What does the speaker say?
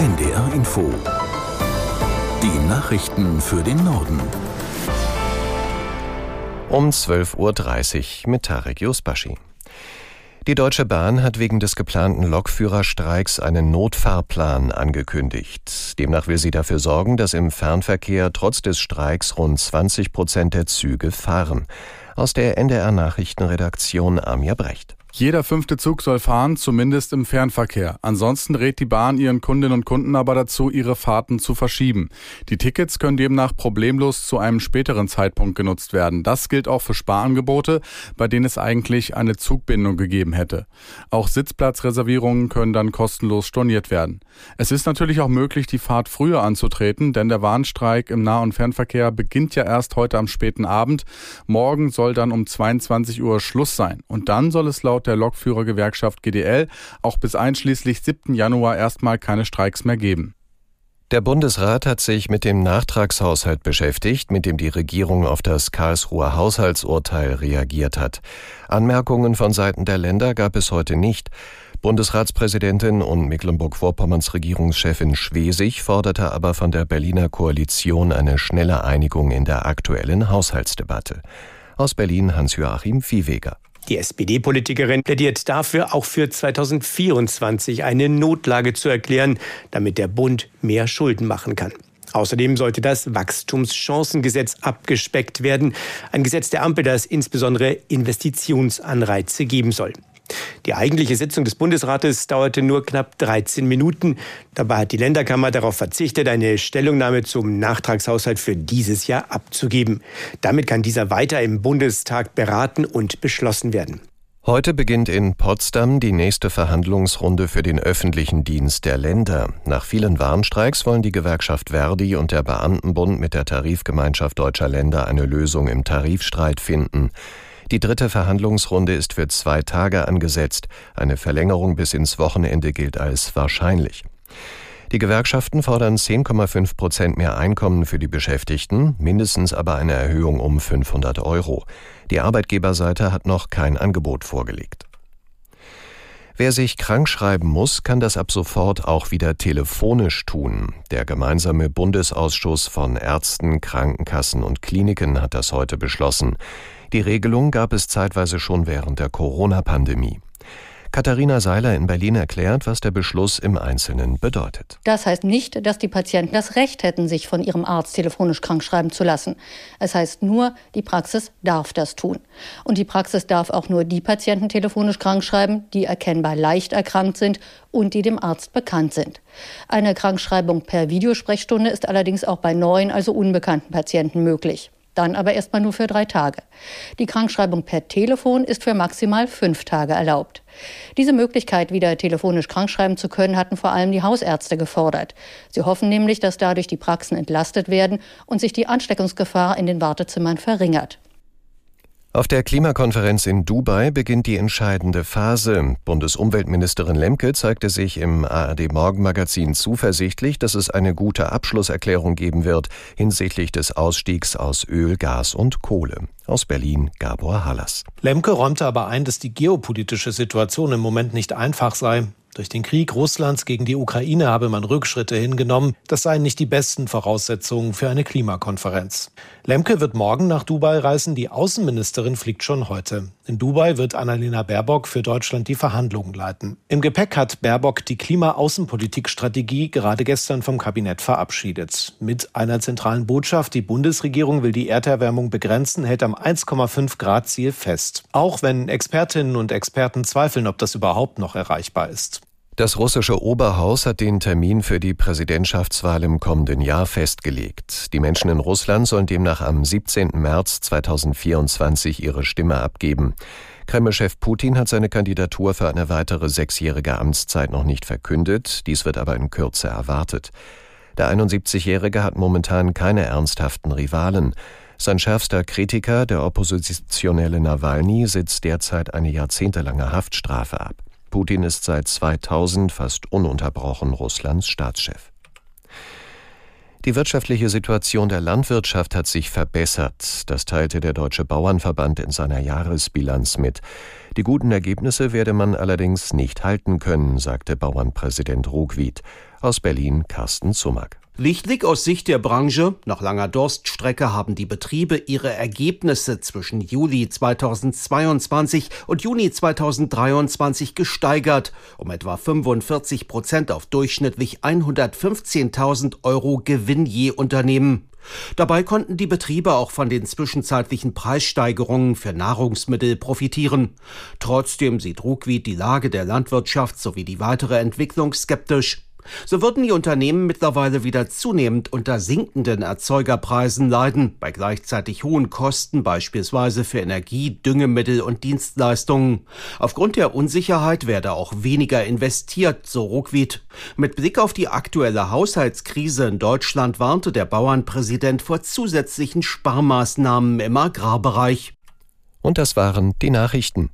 NDR Info. Die Nachrichten für den Norden. Um 12.30 Uhr mit Tarek Yusbashi. Die Deutsche Bahn hat wegen des geplanten Lokführerstreiks einen Notfahrplan angekündigt. Demnach will sie dafür sorgen, dass im Fernverkehr trotz des Streiks rund 20 Prozent der Züge fahren. Aus der NDR Nachrichtenredaktion Amir Brecht. Jeder fünfte Zug soll fahren, zumindest im Fernverkehr. Ansonsten rät die Bahn ihren Kundinnen und Kunden aber dazu, ihre Fahrten zu verschieben. Die Tickets können demnach problemlos zu einem späteren Zeitpunkt genutzt werden. Das gilt auch für Sparangebote, bei denen es eigentlich eine Zugbindung gegeben hätte. Auch Sitzplatzreservierungen können dann kostenlos storniert werden. Es ist natürlich auch möglich, die Fahrt früher anzutreten, denn der Warnstreik im Nah- und Fernverkehr beginnt ja erst heute am späten Abend. Morgen soll dann um 22 Uhr Schluss sein. Und dann soll es laut laut der Lokführergewerkschaft GDL auch bis einschließlich 7. Januar erstmal keine Streiks mehr geben. Der Bundesrat hat sich mit dem Nachtragshaushalt beschäftigt, mit dem die Regierung auf das Karlsruher Haushaltsurteil reagiert hat. Anmerkungen von Seiten der Länder gab es heute nicht. Bundesratspräsidentin und Mecklenburg-Vorpommerns Regierungschefin Schwesig forderte aber von der Berliner Koalition eine schnelle Einigung in der aktuellen Haushaltsdebatte. Aus Berlin Hans-Joachim Viehweger. Die SPD-Politikerin plädiert dafür, auch für 2024 eine Notlage zu erklären, damit der Bund mehr Schulden machen kann. Außerdem sollte das Wachstumschancengesetz abgespeckt werden, ein Gesetz der Ampel, das insbesondere Investitionsanreize geben soll. Die eigentliche Sitzung des Bundesrates dauerte nur knapp 13 Minuten. Dabei hat die Länderkammer darauf verzichtet, eine Stellungnahme zum Nachtragshaushalt für dieses Jahr abzugeben. Damit kann dieser weiter im Bundestag beraten und beschlossen werden. Heute beginnt in Potsdam die nächste Verhandlungsrunde für den öffentlichen Dienst der Länder. Nach vielen Warnstreiks wollen die Gewerkschaft Verdi und der Beamtenbund mit der Tarifgemeinschaft deutscher Länder eine Lösung im Tarifstreit finden. Die dritte Verhandlungsrunde ist für zwei Tage angesetzt. Eine Verlängerung bis ins Wochenende gilt als wahrscheinlich. Die Gewerkschaften fordern 10,5 Prozent mehr Einkommen für die Beschäftigten, mindestens aber eine Erhöhung um 500 Euro. Die Arbeitgeberseite hat noch kein Angebot vorgelegt. Wer sich krank schreiben muss, kann das ab sofort auch wieder telefonisch tun. Der gemeinsame Bundesausschuss von Ärzten, Krankenkassen und Kliniken hat das heute beschlossen. Die Regelung gab es zeitweise schon während der Corona-Pandemie. Katharina Seiler in Berlin erklärt, was der Beschluss im Einzelnen bedeutet. Das heißt nicht, dass die Patienten das Recht hätten, sich von ihrem Arzt telefonisch krankschreiben zu lassen. Es heißt nur, die Praxis darf das tun. Und die Praxis darf auch nur die Patienten telefonisch krankschreiben, die erkennbar leicht erkrankt sind und die dem Arzt bekannt sind. Eine Krankschreibung per Videosprechstunde ist allerdings auch bei neuen, also unbekannten Patienten möglich dann aber erstmal nur für drei Tage. Die Krankschreibung per Telefon ist für maximal fünf Tage erlaubt. Diese Möglichkeit, wieder telefonisch krankschreiben zu können, hatten vor allem die Hausärzte gefordert. Sie hoffen nämlich, dass dadurch die Praxen entlastet werden und sich die Ansteckungsgefahr in den Wartezimmern verringert. Auf der Klimakonferenz in Dubai beginnt die entscheidende Phase. Bundesumweltministerin Lemke zeigte sich im ARD Morgenmagazin zuversichtlich, dass es eine gute Abschlusserklärung geben wird hinsichtlich des Ausstiegs aus Öl, Gas und Kohle. Aus Berlin Gabor Hallas. Lemke räumte aber ein, dass die geopolitische Situation im Moment nicht einfach sei. Durch den Krieg Russlands gegen die Ukraine habe man Rückschritte hingenommen. Das seien nicht die besten Voraussetzungen für eine Klimakonferenz. Lemke wird morgen nach Dubai reisen. Die Außenministerin fliegt schon heute. In Dubai wird Annalena Baerbock für Deutschland die Verhandlungen leiten. Im Gepäck hat Baerbock die Klima-Außenpolitik-Strategie gerade gestern vom Kabinett verabschiedet. Mit einer zentralen Botschaft, die Bundesregierung will die Erderwärmung begrenzen, hält am 1,5 Grad Ziel fest. Auch wenn Expertinnen und Experten zweifeln, ob das überhaupt noch erreichbar ist. Das russische Oberhaus hat den Termin für die Präsidentschaftswahl im kommenden Jahr festgelegt. Die Menschen in Russland sollen demnach am 17. März 2024 ihre Stimme abgeben. Kreml-Chef Putin hat seine Kandidatur für eine weitere sechsjährige Amtszeit noch nicht verkündet. Dies wird aber in Kürze erwartet. Der 71-Jährige hat momentan keine ernsthaften Rivalen. Sein schärfster Kritiker, der oppositionelle Nawalny, sitzt derzeit eine jahrzehntelange Haftstrafe ab. Putin ist seit 2000 fast ununterbrochen Russlands Staatschef. Die wirtschaftliche Situation der Landwirtschaft hat sich verbessert. Das teilte der Deutsche Bauernverband in seiner Jahresbilanz mit. Die guten Ergebnisse werde man allerdings nicht halten können, sagte Bauernpräsident Ruckwied. Aus Berlin Carsten Zumack. Lichtblick aus Sicht der Branche. Nach langer Durststrecke haben die Betriebe ihre Ergebnisse zwischen Juli 2022 und Juni 2023 gesteigert, um etwa 45 Prozent auf durchschnittlich 115.000 Euro Gewinn je Unternehmen. Dabei konnten die Betriebe auch von den zwischenzeitlichen Preissteigerungen für Nahrungsmittel profitieren. Trotzdem sieht Ruckwied die Lage der Landwirtschaft sowie die weitere Entwicklung skeptisch. So würden die Unternehmen mittlerweile wieder zunehmend unter sinkenden Erzeugerpreisen leiden, bei gleichzeitig hohen Kosten beispielsweise für Energie, Düngemittel und Dienstleistungen. Aufgrund der Unsicherheit werde auch weniger investiert, so Ruckwied. Mit Blick auf die aktuelle Haushaltskrise in Deutschland warnte der Bauernpräsident vor zusätzlichen Sparmaßnahmen im Agrarbereich. Und das waren die Nachrichten.